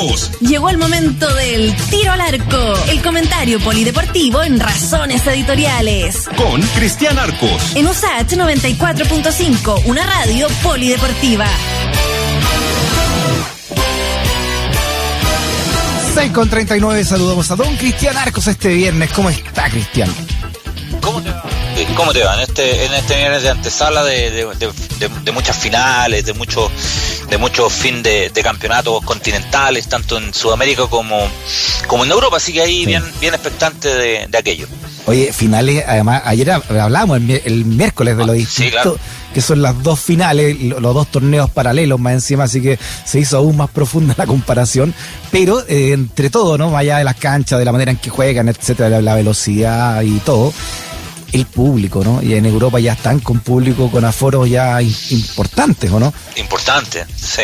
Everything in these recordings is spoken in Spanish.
Arcos. Llegó el momento del tiro al arco, el comentario polideportivo en Razones Editoriales. Con Cristian Arcos. En USAH 94.5, una radio polideportiva. 6 con 39, saludamos a don Cristian Arcos este viernes. ¿Cómo está, Cristian? ¿Cómo te va? ¿Cómo te va? En este, en este viernes de antesala de, de, de, de muchas finales, de muchos de muchos fin de, campeonatos continentales, tanto en Sudamérica como, como en Europa, así que ahí bien, bien expectante de, aquello. Oye, finales, además, ayer hablábamos el, miércoles de lo ah, distinto, que son las dos finales, los dos torneos paralelos más encima, así que se hizo aún más profunda la comparación, pero eh, entre todo, ¿no? Más allá de las canchas, de la manera en que juegan, etcétera, la velocidad y todo el público, ¿no? Y en Europa ya están con público, con aforos ya importantes, ¿o no? Importantes, sí.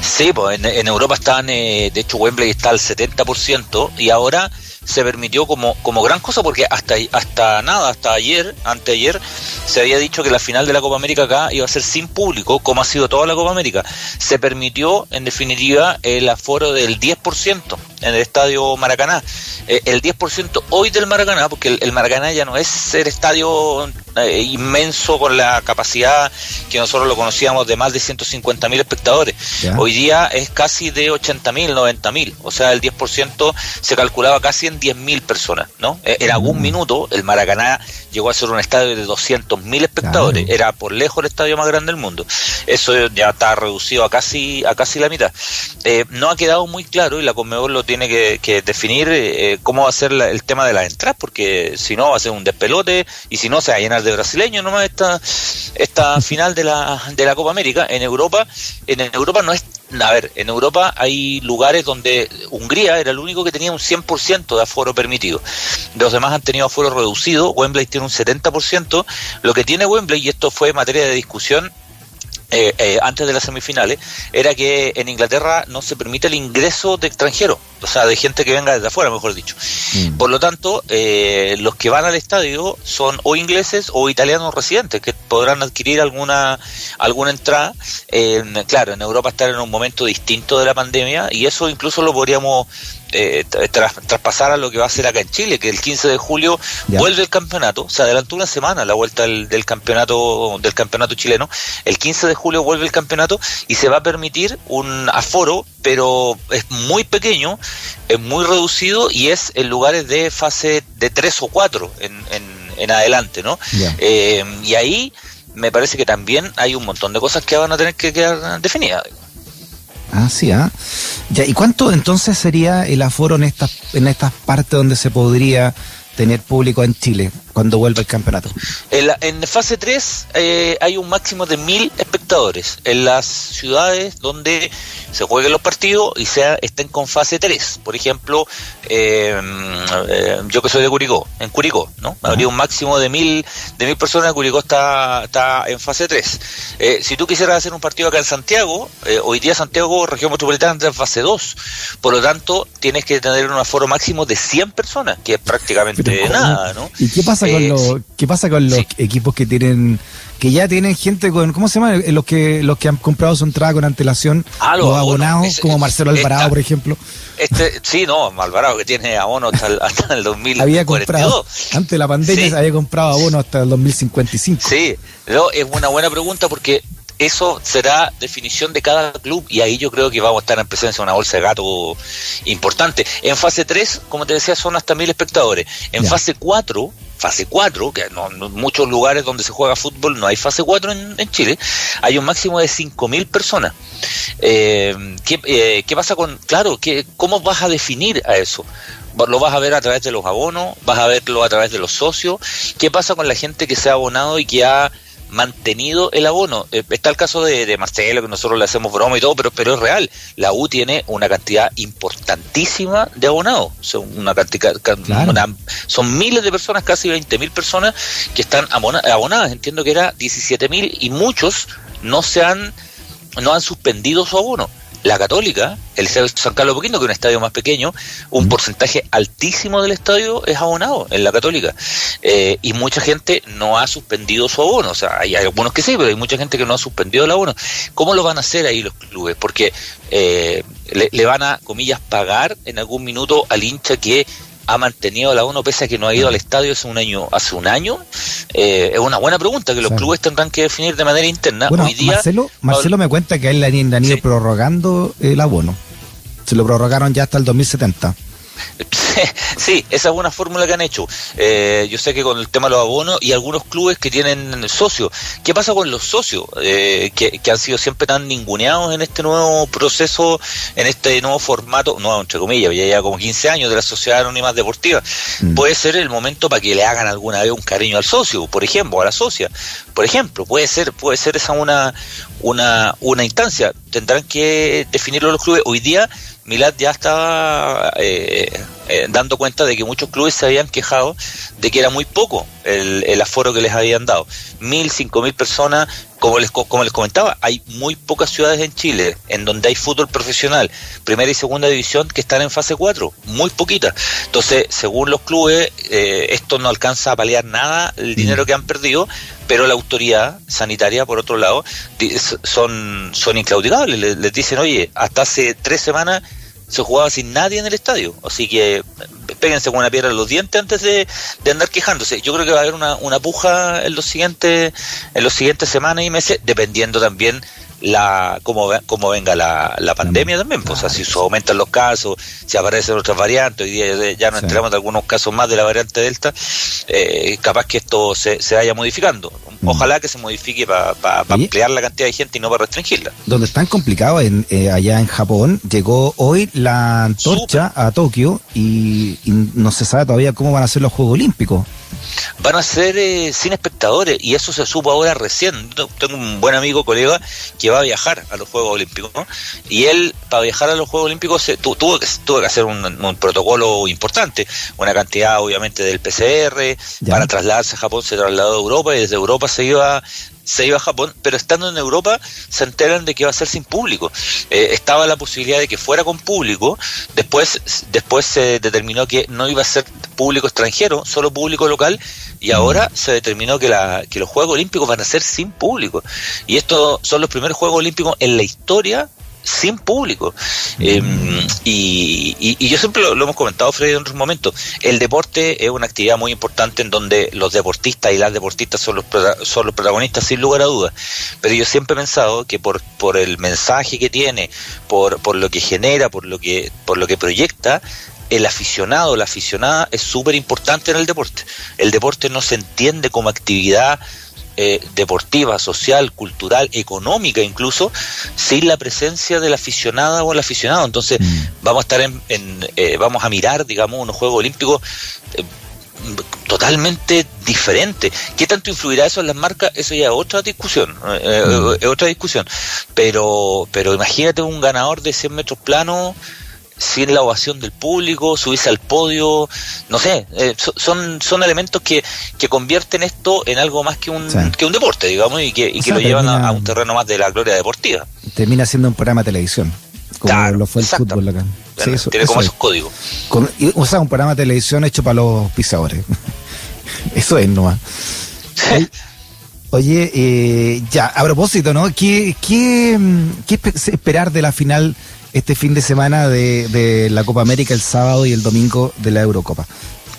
Sí, pues en, Europa están, eh, de hecho Wembley está al 70% y ahora se permitió como, como gran cosa porque hasta, hasta nada, hasta ayer, anteayer, se había dicho que la final de la Copa América acá iba a ser sin público, como ha sido toda la Copa América. Se permitió, en definitiva, el aforo del 10% en el estadio Maracaná. Eh, el 10% hoy del Maracaná, porque el, Maracaná ya no es el estadio eh, inmenso con la capacidad que nosotros lo conocíamos de más de 150 mil espectadores. Hoy día es casi de 80 mil, 90 mil. O sea, el 10% se calculaba casi en 10 mil personas, ¿no? Eh, en algún mm. minuto el Maracaná llegó a ser un estadio de 200 mil espectadores. Era por lejos el estadio más grande del mundo. Eso ya está reducido a casi a casi la mitad. no ha quedado muy claro y la Conmebol lo tiene que, definir eh, cómo va a ser el tema de las entradas, porque si no va a ser un despelote y si no se va a llenar de brasileños nomás esta, esta final de la, de la Copa América. En Europa, en Europa no es a ver, en Europa hay lugares donde Hungría era el único que tenía un 100% de aforo permitido. Los demás han tenido aforo reducido, Wembley tiene un 70%. Lo que tiene Wembley, y esto fue materia de discusión eh, eh, antes de las semifinales, era que en Inglaterra no se permite el ingreso de extranjeros, o sea, de gente que venga desde afuera, mejor dicho. Mm. Por lo tanto, eh, los que van al estadio son o ingleses o italianos residentes, que podrán adquirir alguna, alguna entrada. claro, en Europa están en un momento distinto de la pandemia y eso incluso lo podríamos eh, traspasar a lo que va a ser acá en Chile, que el 15 de julio vuelve el campeonato, se adelantó una semana la vuelta del, campeonato del campeonato chileno, el 15 de julio vuelve el campeonato y se va a permitir un aforo, pero es muy pequeño, es muy reducido y es en lugares de fase de 3 o 4 en, en, adelante, ¿no? Eh, y ahí me parece que también hay un montón de cosas que van a tener que quedar definidas. Ah, sí, ¿ah? Ya, ¿y cuánto entonces sería el aforo en estas en estas partes donde se podría tener público en Chile cuando vuelva el campeonato? En, fase 3 eh, hay un máximo de mil espectadores en las ciudades donde se jueguen los partidos y sea, estén con fase 3. Por ejemplo, eh, eh, yo que soy de Curicó, en Curicó, ¿no? Habría un máximo de mil, de mil personas, Curicó está, está en fase 3. si tú quisieras hacer un partido acá en Santiago, hoy día Santiago, región metropolitana, está en fase 2. Por lo tanto, tienes que tener un aforo máximo de 100 personas, que es prácticamente nada, ¿no? ¿Y qué pasa con, los, qué pasa con los equipos que tienen que ya tienen gente con, ¿cómo se llama? Los que los que han comprado su entrada con antelación, ah, los, abonados, como Marcelo Alvarado, por ejemplo. Este, sí, no, Alvarado que tiene abono hasta el, hasta el 2042. Había comprado, antes de la pandemia, había comprado abono hasta el 2055. Sí, no, es una buena pregunta porque eso será definición de cada club y ahí yo creo que vamos a estar en presencia de una bolsa de gato importante. En fase 3, como te decía, son hasta mil espectadores. En fase 4, fase 4, que no, en muchos lugares donde se juega fútbol no hay fase 4 en, Chile, hay un máximo de mil personas. Eh, ¿qué, eh, ¿qué, pasa con, claro, ¿qué, ¿cómo vas a definir a eso? lo vas a ver a través de los abonos, vas a verlo a través de los socios. ¿Qué pasa con la gente que se ha abonado y que ha mantenido el abono. Eh, está el caso de, Marcelo, que nosotros le hacemos broma y todo, pero, pero es real. La U tiene una cantidad importantísima de abonados. Son, una cantidad, son miles de personas, casi 20 mil personas que están abonadas. Entiendo que era 17 mil y muchos no se han, no han suspendido su abono la Católica, el Estadio San Carlos Poquino, que es un estadio más pequeño, un porcentaje altísimo del estadio es abonado en la Católica. Eh, y mucha gente no ha suspendido su abono. O sea, hay algunos que sí, pero hay mucha gente que no ha suspendido el abono. ¿Cómo lo van a hacer ahí los clubes? Porque eh, le, van a, comillas, pagar en algún minuto al hincha que ha mantenido la ONU pese a que no ha ido al estadio hace un año hace un año. Eh, es una buena pregunta que los clubes tendrán que definir de manera interna. Hoy día Marcelo, Marcelo me cuenta que a él le han ido prorrogando el abono. Se lo prorrogaron ya hasta el 2070 Sí, esa es una fórmula que han hecho. Eh, yo sé que con el tema de los abonos y algunos clubes que tienen socios. ¿Qué pasa con los socios eh, que, han sido siempre tan ninguneados en este nuevo proceso, en este nuevo formato, no entre comillas, ya lleva como 15 años de la sociedad anónima deportiva? Mm. Puede ser el momento para que le hagan alguna vez un cariño al socio, por ejemplo, a la socia. Por ejemplo, puede ser, puede ser esa una, una, una instancia. Tendrán que definirlo los clubes. Hoy día Milad ya estaba eh, eh, dando cuenta de que muchos clubes se habían quejado de que era muy poco el, aforo que les habían dado. Mil, cinco mil personas, como les, como les comentaba, hay muy pocas ciudades en Chile en donde hay fútbol profesional, primera y segunda división, que están en fase 4, muy poquitas. Entonces, según los clubes, eh, esto no alcanza a paliar nada el dinero mm. que han perdido, pero la autoridad sanitaria, por otro lado, son, son inclaudicables. Les, dicen, oye, hasta hace tres semanas se jugaba sin nadie en el estadio. Así que péguense con una piedra en los dientes antes de, andar quejándose. Yo creo que va a haber una, una puja en los siguientes, en los siguientes semanas y meses, dependiendo también la cómo, cómo venga la, la pandemia también, pues, o sea, si aumentan los casos, si aparecen otras variantes, hoy día ya nos enteramos de algunos casos más de la variante Delta, eh, capaz que esto se, se vaya modificando. Mm. Ojalá que se modifique para ampliar la cantidad de gente y no para restringirla. Donde están complicados, en, eh, allá en Japón, llegó hoy la antorcha a Tokio y, y no se sabe todavía cómo van a ser los Juegos Olímpicos van a ser eh, sin espectadores y eso se supo ahora recién. Tengo un buen amigo, colega, que va a viajar a los Juegos Olímpicos y él para viajar a los Juegos Olímpicos se, tuvo, que, tuvo que hacer un, protocolo importante, una cantidad obviamente del PCR, para trasladarse a Japón se trasladó a Europa y desde Europa se iba se iba a Japón, pero estando en Europa se enteran de que va a ser sin público. Eh, estaba la posibilidad de que fuera con público, después, después se determinó que no iba a ser público extranjero, solo público local, y ahora se determinó que, la, que los Juegos Olímpicos van a ser sin público. Y estos son los primeros Juegos Olímpicos en la historia sin público. Em, y, yo siempre lo, hemos comentado, Freddy, en otros momentos. El deporte es una actividad muy importante en donde los deportistas y las deportistas son los, son los protagonistas, sin lugar a dudas. Pero yo siempre he pensado que por, por el mensaje que tiene, por, por lo que genera, por lo que, por lo que proyecta, el aficionado, la aficionada es súper importante en el deporte. El deporte no se entiende como actividad eh, deportiva, social, cultural, económica incluso, sin la presencia de la aficionada o el aficionado. Entonces mm. vamos a estar en, eh, vamos a mirar, digamos, unos Juegos Olímpicos eh, totalmente diferentes. ¿Qué tanto influirá eso en las marcas? Eso ya es otra discusión, mm. es otra discusión. Pero, pero imagínate un ganador de 100 metros planos sin la ovación del público, subirse al podio, no sé, eh, son, son elementos que, que convierten esto en algo más que un, que un deporte, digamos, y que, y que lo llevan a, un terreno más de la gloria deportiva. Termina siendo un programa de televisión, como lo fue el fútbol acá. tiene como esos códigos. o sea, un programa de televisión hecho para los pisadores. eso es nomás. Oye, eh, ya, a propósito, ¿no? ¿Qué, qué, qué esperar de la final este fin de semana de, la Copa América el sábado y el domingo de la Eurocopa.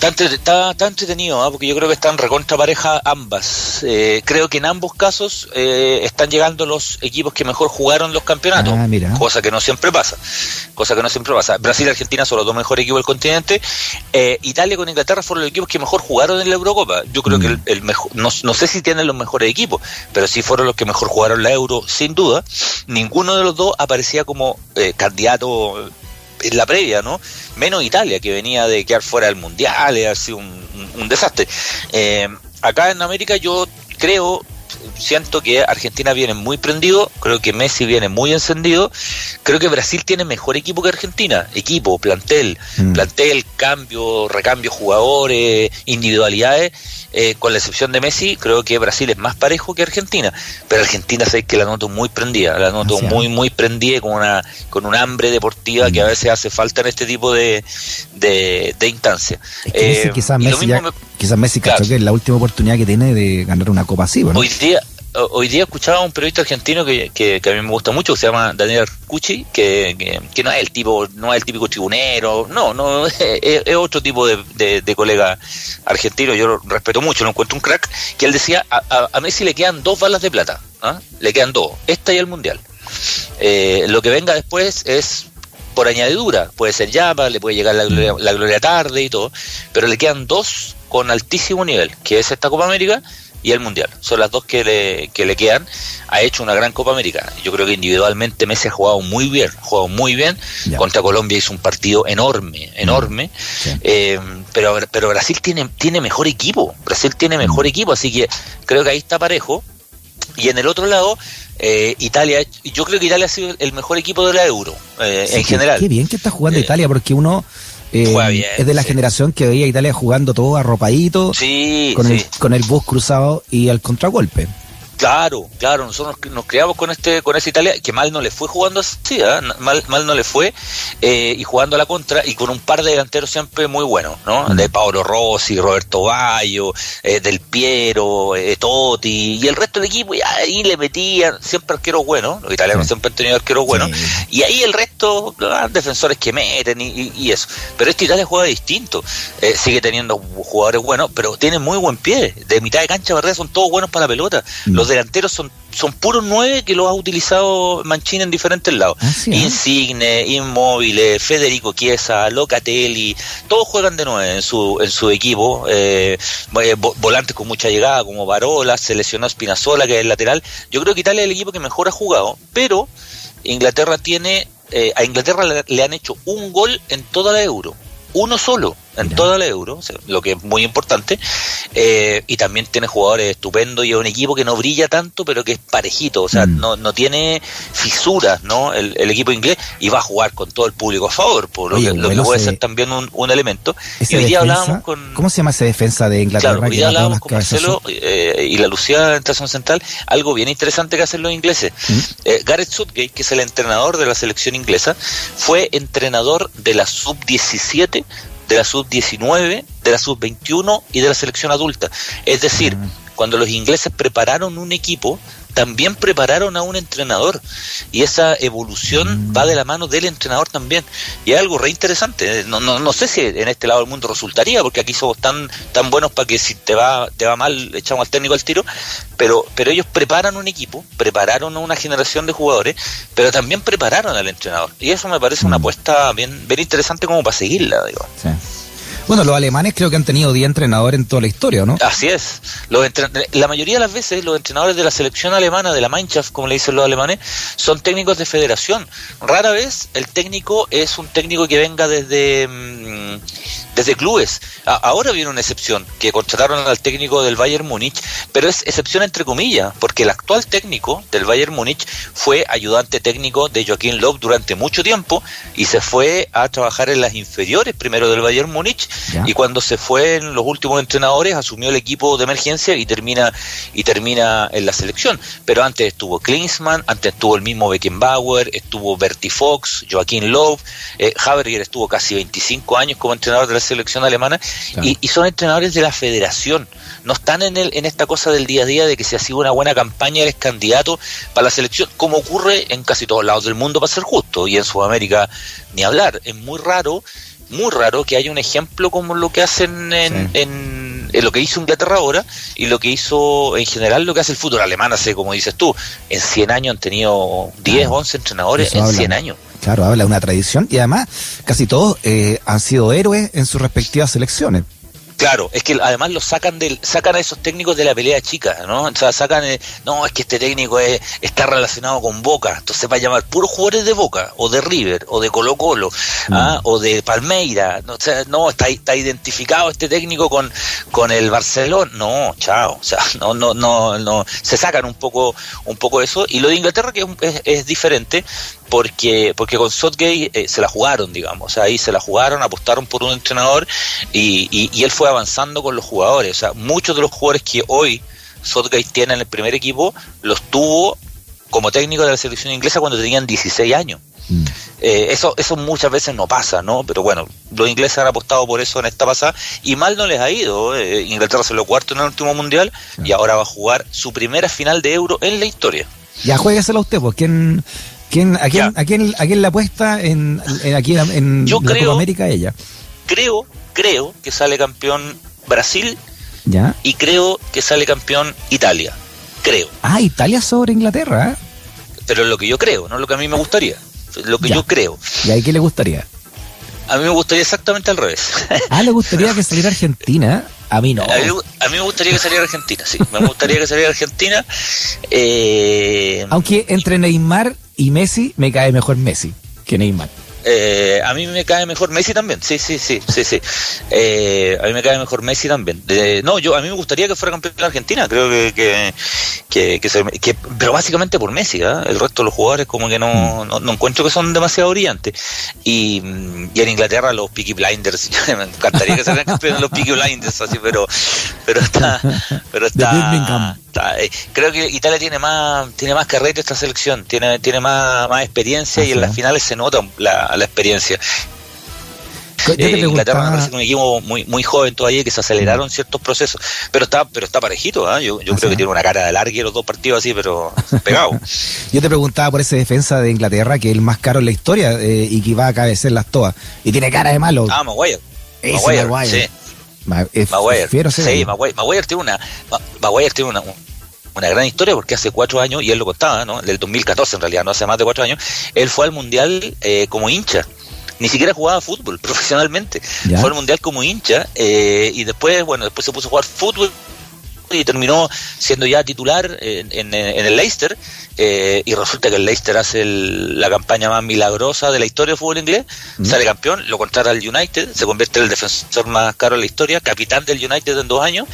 Está, está, entretenido, ¿ah? porque yo creo que están recontra pareja ambas. Eh, creo que en ambos casos eh, están llegando los equipos que mejor jugaron los campeonatos, ah, cosa que no siempre pasa. Cosa que no siempre pasa. Brasil y Argentina son los dos mejores equipos del continente. Eh, Italia con Inglaterra fueron los equipos que mejor jugaron en la Eurocopa. Yo creo que mm. el, mejor, no, no, sé si tienen los mejores equipos, pero sí fueron los que mejor jugaron la Euro, sin duda. Ninguno de los dos aparecía como candidato en la previa, ¿no? Menos Italia, que venía de quedar fuera del Mundial, ha sido un, desastre. Eh, acá en América yo creo, siento que Argentina viene muy prendido, creo que Messi viene muy encendido, creo que Brasil tiene mejor equipo que Argentina, equipo, plantel, mm. plantel, cambio, recambio jugadores, individualidades, eh, con la excepción de Messi, creo que Brasil es más parejo que Argentina, pero Argentina sé que la noto muy prendida, la noto muy, muy prendida con una, con un hambre deportiva que a mm. veces hace falta en este tipo de, de, instancias. Eh, quizás Messi, Messi cachó que es la última oportunidad que tiene de ganar una copa así, Hoy día, hoy día escuchaba a un periodista argentino que, que, a mí me gusta mucho, que se llama Daniel Arcucci, que, que, no es el tipo, no es el típico tribunero, no, no, es, otro tipo de, de, colega argentino, yo lo respeto mucho, lo encuentro un crack, que él decía, a, a, Messi le quedan dos balas de plata, ¿ah? le quedan dos, esta y el Mundial. Eh, lo que venga después es por añadidura, puede ser Yapa, le puede llegar la gloria, la gloria tarde y todo, pero le quedan dos con altísimo nivel, que es esta Copa América y el Mundial. Son las dos que le, que le quedan. Ha hecho una gran Copa América. Yo creo que individualmente Messi ha jugado muy bien, ha jugado muy bien. Contra Colombia hizo un partido enorme, enorme. Eh, pero, pero Brasil tiene, tiene mejor equipo. Brasil tiene mejor equipo, así que creo que ahí está parejo. Y en el otro lado, eh, Italia, yo creo que Italia ha sido el mejor equipo de la Euro, eh, en general. Qué bien que está jugando Italia, porque uno eh, es de la generación que veía a Italia jugando todo arropadito, con, El, con el bus cruzado y al contragolpe. Claro, claro, nosotros nos creamos con este con esa Italia que mal no le fue jugando así, ¿eh? mal, mal no le fue eh, y jugando a la contra y con un par de delanteros siempre muy buenos, ¿no? Mm. De Paolo Rossi, Roberto Bayo, eh, Del Piero, eh, Totti y el resto del equipo y ahí le metían siempre arqueros buenos, los italianos siempre han tenido arqueros buenos y ahí el resto ah, defensores que meten y, eso, pero esta Italia juega distinto, sigue teniendo jugadores buenos, pero tiene muy buen pie, de mitad de cancha verdad son todos buenos para la pelota. Mm delanteros son son puros nueve que los ha utilizado Mancini en diferentes lados. Ah, ¿eh? Insigne, Inmóvil, Federico Chiesa, Locatelli, todos juegan de nueve en su, en su equipo. Eh, eh volantes con mucha llegada como Barola, se lesionó Spinazzola, que es el lateral. Yo creo que Italia es el equipo que mejor ha jugado, pero Inglaterra tiene, eh, a Inglaterra le han hecho un gol en toda la Euro uno solo en toda la Euro, lo que es muy importante, eh, y también tiene jugadores estupendos y es un equipo que no brilla tanto, pero que es parejito, o sea, mm. no, no tiene fisuras, ¿no? El, equipo inglés y va a jugar con todo el público a favor, por lo, que, puede ser también un, un elemento. Y hoy día hablábamos con... ¿Cómo se llama esa defensa de Inglaterra? Claro, hoy día hablábamos con Marcelo eh, y la Lucía en Estación Central, algo bien interesante que hacen los ingleses. ¿Mm? Eh, Gareth Southgate, que es el entrenador de la selección inglesa, fue entrenador de la sub-17 de la sub-19, de la sub-21 y de la selección adulta. Es decir, mm. cuando los ingleses prepararon un equipo, también prepararon a un entrenador. Y esa evolución va de la mano del entrenador también. Y es algo re interesante no, no, no sé si en este lado del mundo resultaría porque aquí somos tan tan buenos para que si te va te va mal echamos al técnico al tiro. Pero pero ellos preparan un equipo prepararon a una generación de jugadores pero también prepararon al entrenador. Y eso me parece una mm. apuesta bien bien interesante como para seguirla digo. Sí. Bueno, los alemanes creo que han tenido 10 entrenadores en toda la historia, ¿no? Así es. Los la mayoría de las veces los entrenadores de la selección alemana, de la Mannschaft, como le dicen los alemanes, son técnicos de federación. Rara vez el técnico es un técnico que venga desde, mm, desde clubes. ahora viene una excepción, que contrataron al técnico del Bayern Múnich, pero es excepción entre comillas, porque el actual técnico del Bayern Múnich fue ayudante técnico de Joaquín Löw durante mucho tiempo y se fue a trabajar en las inferiores primero del Bayern Múnich y cuando se fue en los últimos entrenadores asumió el equipo de emergencia y termina y termina en la selección. Pero antes estuvo Klinsmann, antes estuvo el mismo Beckenbauer, estuvo Bertie Fox, Joaquín Löw, eh, Haberger estuvo casi 25 años como entrenador de la selección alemana y, son entrenadores de la federación. No están en, el, en esta cosa del día a día de que si ha sido una buena campaña eres candidato para la selección, como ocurre en casi todos lados del mundo para ser justo y en Sudamérica ni hablar. Es muy raro muy raro que haya un ejemplo como lo que hacen en, en, lo que hizo Inglaterra ahora y lo que hizo en general lo que hace el fútbol alemán hace, como dices tú, en 100 años han tenido 10, 11 entrenadores en 100 años. Claro, habla de una tradición y además casi todos eh, han sido héroes en sus respectivas selecciones. Claro, es que además lo sacan del, sacan a esos técnicos de la pelea chica, ¿no? O sea, sacan, no, es que este técnico está relacionado con Boca, entonces va a llamar puros jugadores de Boca, o de River, o de Colo Colo, ¿ah? mm. o de Palmeira, no, o sea, no, está, está identificado este técnico con, con el Barcelona, no, chao, o sea, no, no, no, no, se sacan un poco, un poco eso, y lo de Inglaterra que es, es diferente, porque, porque con Southgate eh, se la jugaron, digamos, o sea, ahí se la jugaron, apostaron por un entrenador y, y, él fue avanzando con los jugadores, o sea, muchos de los jugadores que hoy Southgate tiene en el primer equipo los tuvo como técnico de la selección inglesa cuando tenían 16 años. Mm. Eh, eso, eso muchas veces no pasa, ¿no? Pero bueno, los ingleses han apostado por eso en esta pasada y mal no les ha ido. Eh, Inglaterra se lo cuarto en el último mundial y ahora va a jugar su primera final de euro en la historia. Ya juegueselo usted, pues. ¿Quién, quién, a, quién, a, quién, a quién le apuesta en, aquí en, Yo la América ella? Creo, creo que sale campeón Brasil ¿Ya? y creo que sale campeón Italia. Creo. Ah, Italia sobre Inglaterra. ¿eh? Pero es lo que yo creo, no lo que a mí me gustaría lo que yo creo. ¿Y a qué le gustaría? A mí me gustaría exactamente al revés. Ah, le gustaría que saliera Argentina. A mí no. A mí, me gustaría que saliera Argentina, sí. Me gustaría que saliera Argentina. Eh, Aunque entre Neymar y Messi me cae mejor Messi que Neymar. Eh, a mí me cae mejor Messi también, sí, sí, sí, sí, sí. Eh, a mí me cae mejor Messi también. no, yo a mí me gustaría que fuera campeón de Argentina, creo que, que, que, pero básicamente por Messi, ¿eh? el resto de los jugadores como que no, mm. no, encuentro que son demasiado brillantes. Y, y, en Inglaterra los Peaky Blinders, me encantaría que sean campeones los Peaky Blinders, así, pero, pero está, pero está, eh, creo que Italia tiene más, tiene más carrete esta selección, tiene, tiene más, más experiencia y en las finales se nota la, la experiencia. Eh, Inglaterra me parece un equipo muy, muy joven todavía que se aceleraron ciertos procesos, pero está, pero está parejito, ¿ah? yo, yo creo que tiene una cara de larga los dos partidos así, pero pegado. yo te preguntaba por ese defensa de Inglaterra, que es el más caro en la historia eh, y que va a cabecer las toas, y tiene cara de malo. Ah, Maguire. Maguire, Maguire. Sí. Maguire. sí, Maguire, tiene una, Maguire tiene una, una gran historia porque hace cuatro años, y él lo contaba, ¿no? Del 2014 en realidad, no hace más de cuatro años, él fue al Mundial eh, como hincha. Ni siquiera jugaba fútbol profesionalmente. Fue al Mundial como hincha eh, y después, bueno, después se puso a jugar fútbol y terminó siendo ya titular en, el Leicester eh, y resulta que el Leicester hace la campaña más milagrosa de la historia del fútbol inglés, mm. sale campeón, lo contrata al United, se convierte en el defensor más caro de la historia, capitán del United en dos años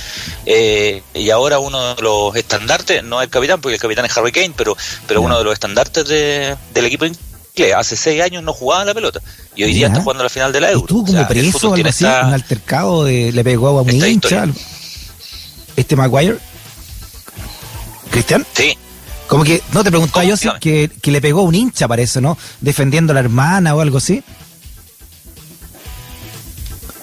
eh, y ahora uno de los estandartes, no el capitán porque el capitán es Harry Kane, pero, pero uno de los estandartes del equipo que hace seis años no jugaba la pelota y hoy día está jugando la final de la Euro. ¿Tú como preso algo así, un altercado de, le pegó a un hincha? Este Maguire? ¿Cristian? Sí. Como que, no te preguntaba yo si que, que, le pegó un hincha, parece, ¿no? Defendiendo a la hermana o algo así.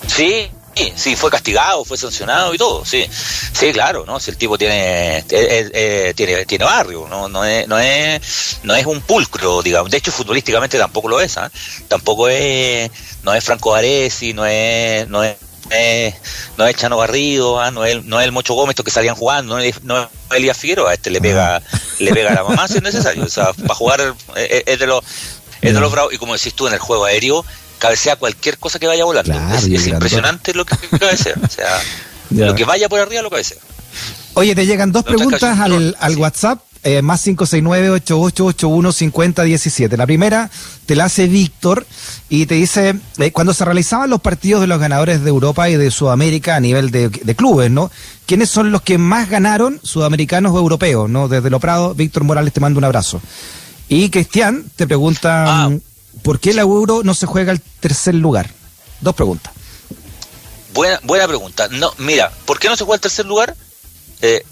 Sí, sí, fue castigado, fue sancionado y todo, sí. Sí, claro, ¿no? Si el tipo tiene, eh, eh, eh, tiene, tiene barrio, ¿no? No es, no es, no es un pulcro, digamos. De hecho, futbolísticamente tampoco lo es, ¿ah? Tampoco es, no es Franco Aresi, no es, no es no es Chano Garrido, ¿ah? no, es, no es el Mocho Gómez, que salían jugando, no es, no es Elías Figueroa, este le pega, le pega a la mamá si es necesario. O sea, para jugar eh, eh, es, de los es de los bravos, y como decís tú en el juego aéreo, cabecea cualquier cosa que vaya volando. es, impresionante lo que cabecea. O sea, lo que vaya por arriba lo cabecea. Oye, te llegan dos preguntas al, al WhatsApp eh, más 569-8881-5017. La primera te la hace Víctor y te dice, eh, cuando se realizaban los partidos de los ganadores de Europa y de Sudamérica a nivel de, clubes, ¿no? ¿Quiénes son los que más ganaron, sudamericanos o europeos, ¿no? Desde Lo Prado, Víctor Morales te manda un abrazo. Y Cristian te pregunta, ah. ¿por qué el euro no se juega al tercer lugar? Dos preguntas. Buena, buena pregunta. No, mira, ¿por qué no se juega al tercer lugar? Eh,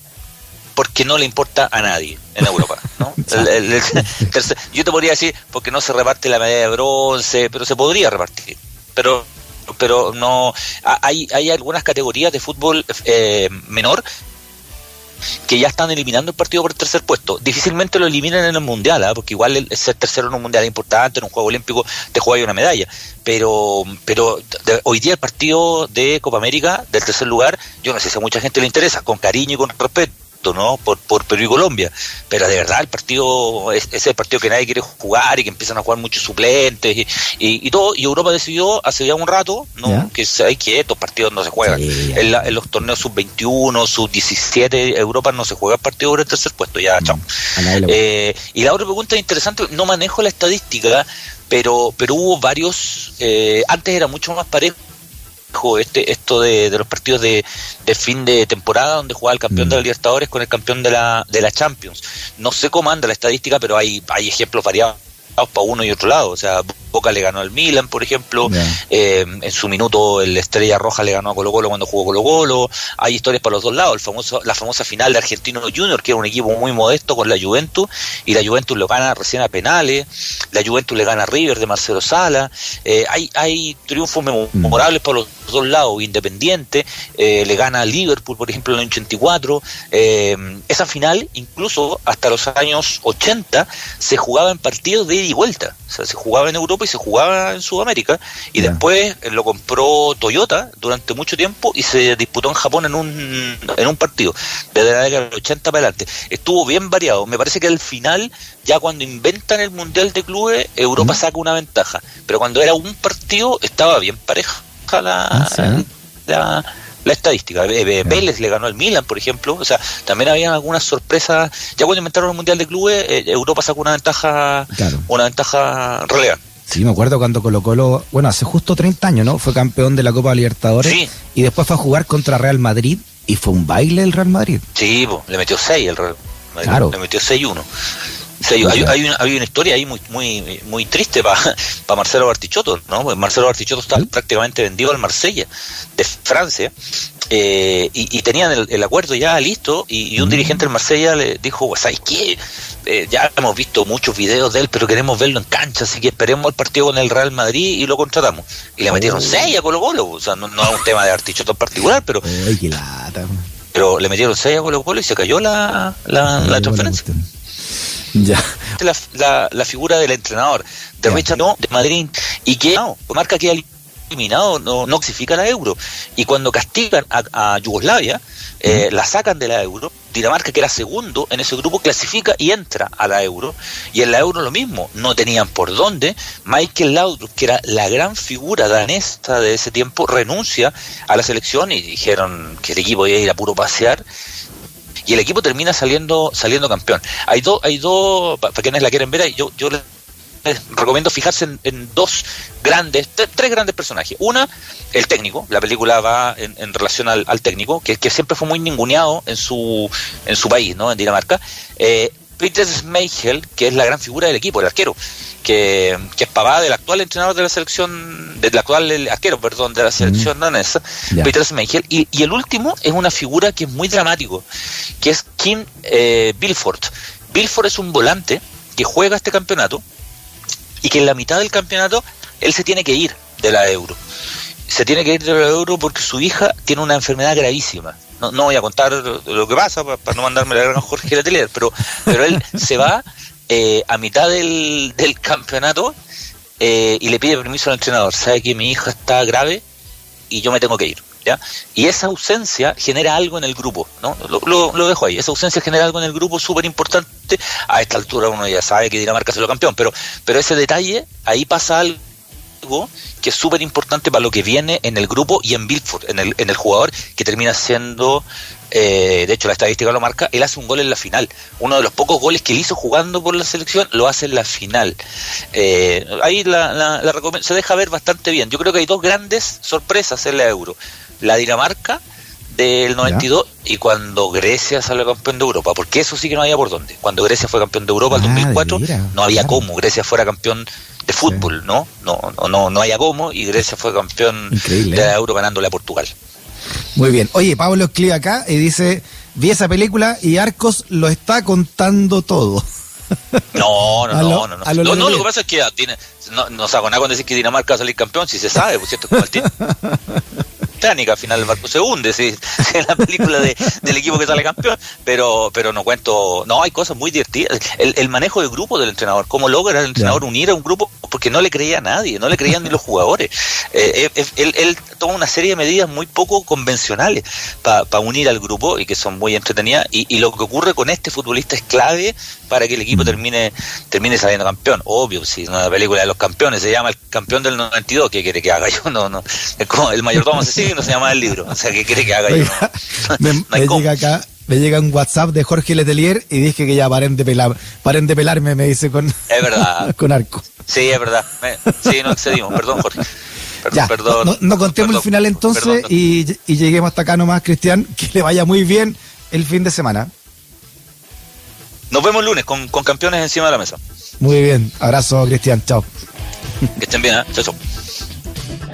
porque no le importa a nadie en Europa. ¿no? yo te podría decir porque no se reparte la medalla de bronce, pero se podría repartir. Pero pero no hay, hay algunas categorías de fútbol eh, menor que ya están eliminando el partido por el tercer puesto. Difícilmente lo eliminan en el mundial, ¿ah? porque igual el, ser tercero en un mundial es importante, en un juego olímpico te juega una medalla. Pero, pero hoy día el partido de Copa América del tercer lugar, yo no sé si a mucha gente le interesa, con cariño y con respeto ¿no? Por, por Perú y Colombia. Pero de verdad el partido es, es el partido que nadie quiere jugar y que empiezan a jugar muchos suplentes y, y, todo. Y Europa decidió hace ya un rato ¿no? que hay que estos partidos no se juegan. en, los torneos sub-21, sub-17, Europa no se juega partido por el tercer puesto. Ya, chao. Eh, y la otra pregunta interesante, no manejo la estadística, pero, pero hubo varios, eh, antes era mucho más parejo este esto de, los partidos de, fin de temporada donde jugaba el campeón de la mm. Libertadores con el campeón de la, de la Champions. No sé cómo anda la estadística, pero hay, hay ejemplos variados para uno y otro lado. O sea, Boca le ganó al Milan, por ejemplo. Eh, en su minuto el Estrella Roja le ganó a Colo Colo cuando jugó Colo Colo. Hay historias para los dos lados. El famoso, la famosa final de Argentino Junior, que era un equipo muy modesto con la Juventus, y la Juventus lo gana recién a penales. La Juventus le gana a River de Marcelo Sala. Eh, hay, hay triunfos mm. memorables para los dos lados. Independiente eh, le gana a Liverpool, por ejemplo, en el 84. esa final, incluso hasta los años 80, se jugaba en partidos de ida y vuelta. O sea, se jugaba en Europa y se jugaba en Sudamérica. Y después eh, lo compró Toyota durante mucho tiempo y se disputó en Japón en un, en un partido, desde la década del 80 para adelante. Estuvo bien variado. Me parece que al final, ya cuando inventan el Mundial de Clubes, Europa saca una ventaja. Pero cuando era un partido, estaba bien pareja la, ah, la la estadística. Vélez le ganó al Milan, por ejemplo. O sea, también había algunas sorpresas. Ya cuando inventaron el Mundial de Clubes, eh, Europa sacó una ventaja, una ventaja relevante. Sí, me acuerdo cuando Colo Colo, bueno, hace justo 30 años, ¿no? Fue campeón de la Copa Libertadores. Y después fue a jugar contra Real Madrid y fue un baile el Real Madrid. Sí, le metió 6 el Real Madrid. Claro. Le metió 6-1 hay, una, una, historia ahí muy muy muy triste para Marcelo Bartichotto, ¿no? Marcelo Bartichotto está prácticamente vendido al Marsella de Francia eh, y, tenían el, acuerdo ya listo y, un mm. dirigente del Marsella le dijo, ¿sabes qué? Eh, ya hemos visto muchos videos de él, pero queremos verlo en cancha, así que esperemos el partido con el Real Madrid y lo contratamos. Y le metieron 6 a Colo Colo, o sea, no, es un tema de Bartichotto en particular, pero... Pero le metieron 6 a Colo Colo y se cayó la, la transferencia. Ya. La, la, figura del entrenador de Richard no, de Madrid y que no, marca que ha eliminado, no, no clasifica la euro. Y cuando castigan a, Yugoslavia, eh, la sacan de la euro. Dinamarca, que era segundo en ese grupo, clasifica y entra a la euro. Y en la euro lo mismo, no tenían por dónde. Michael Laudrup, que era la gran figura danesa de ese tiempo, renuncia a la selección y dijeron que el equipo iba a ir a puro pasear y el equipo termina saliendo saliendo campeón. Hay dos, hay dos, para quienes la quieren ver, yo, yo les recomiendo fijarse en, dos grandes, tres grandes personajes. Una, el técnico, la película va en, relación al, técnico, que, que, siempre fue muy ninguneado en su, en su país, ¿no? en Dinamarca. Eh, Peter Schmeichel, que es la gran figura del equipo, el arquero, que, es papá del actual entrenador de la selección, del actual arquero, perdón, de la selección danesa, Peter Schmeichel, y, el último es una figura que es muy dramático, que es Kim eh, Bilford. Bilford es un volante que juega este campeonato y que en la mitad del campeonato él se tiene que ir de la Euro. Se tiene que ir de la Euro porque su hija tiene una enfermedad gravísima no, no voy a contar lo que pasa para, no mandarme la gran Jorge Letelier, pero, pero él se va eh, a mitad del, del campeonato eh, y le pide permiso al entrenador. Sabe que mi hija está grave y yo me tengo que ir. ¿ya? Y esa ausencia genera algo en el grupo. ¿no? Lo, lo, dejo ahí. Esa ausencia genera algo en el grupo súper importante. A esta altura uno ya sabe que Dinamarca es el campeón, pero, pero ese detalle, ahí pasa algo que es súper importante para lo que viene en el grupo y en Bilford, en el, en el jugador que termina siendo, eh, de hecho la estadística lo marca, él hace un gol en la final. Uno de los pocos goles que él hizo jugando por la selección lo hace en la final. Eh, ahí la, la, se deja ver bastante bien. Yo creo que hay dos grandes sorpresas en la Euro. La Dinamarca del 92 y cuando Grecia sale campeón de Europa, porque eso sí que no había por dónde. Cuando Grecia fue campeón de Europa en 2004, ah, no había cómo Grecia fuera campeón de fútbol, ¿no? No, no, no, no haya cómo y Grecia fue campeón de ¿eh? Euro ganándole a Portugal. Muy bien. Oye, Pablo escribe acá y dice, vi esa película y Arcos lo está contando todo. No, no, no, no, no. no, lo que pasa es que tiene, no, no nada con decir que Dinamarca va a salir campeón, si se sabe, pues cierto, como el al final el barco se hunde, si, es la película de, del equipo que sale campeón, pero pero no cuento, no, hay cosas muy divertidas. El, el manejo de grupo del entrenador, cómo logra el entrenador unir a un grupo, porque no le creía a nadie, no le creían ni los jugadores. Eh, eh, él, él, toma una serie de medidas muy poco convencionales para unir al grupo y que son muy entretenidas, y, y, lo que ocurre con este futbolista es clave para que el equipo mm. termine termine saliendo campeón. Obvio, si una película de los campeones se llama el campeón del 92, ¿qué quiere que haga yo? No, no, es como el mayordomo asesino no se llama el libro. O sea, ¿qué quiere que haga yo? me, llega acá, me llega un WhatsApp de Jorge Letelier y dije que ya paren de pelar, paren de pelarme, me dice con, es verdad. con arco. Sí, es verdad. sí, no excedimos, perdón, Jorge. Ya, perdón, no, contemos el final entonces y, y lleguemos hasta acá nomás, Cristian. Que le vaya muy bien el fin de semana. Nos vemos el lunes con, con campeones encima de la mesa. Muy bien. Abrazo, Cristian. Chao. Que estén bien, ¿eh? Chao, chao.